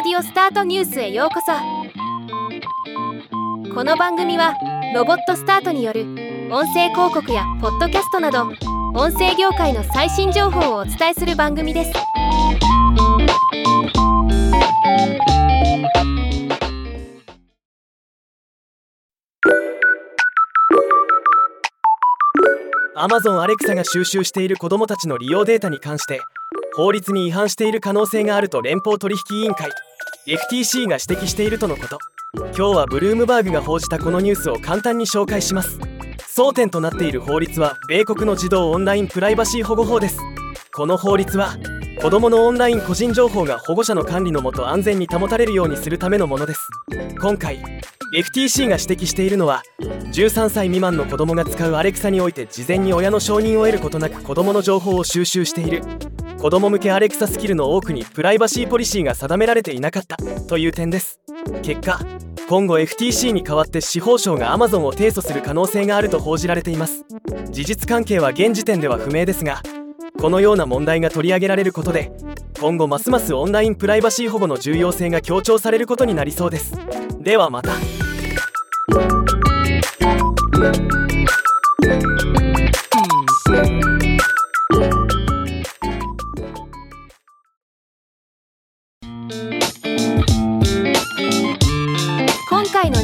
オスタートニュースへようこそ。この番組はロボットスタートによる音声広告やポッドキャストなど音声業界の最新情報をお伝えする番組です。アマゾンアレクサが収集している子どもたちの利用データに関して法律に違反している可能性があると連邦取引委員会 FTC が指摘しているとのこと。今日はブルームバーグが報じたこのニュースを簡単に紹介します。争点となっている法律は米国の児童オンラインプライバシー保護法です。この法律は子どものオンライン個人情報が保護者の管理のもと安全に保たれるようにするためのものです。今回 FTC が指摘しているのは13歳未満の子供が使うアレクサにおいて事前に親の承認を得ることなく子供の情報を収集している。子供向けアレクサスキルの多くにプライバシーポリシーが定められていなかった。という点です。結果今後 FTC に代わって司法省が Amazon を提訴する可能性があると報じられています。事実関係は現時点では不明ですがこのような問題が取り上げられることで今後ますますオンラインプライバシー保護の重要性が強調されることになりそうです。ではまた。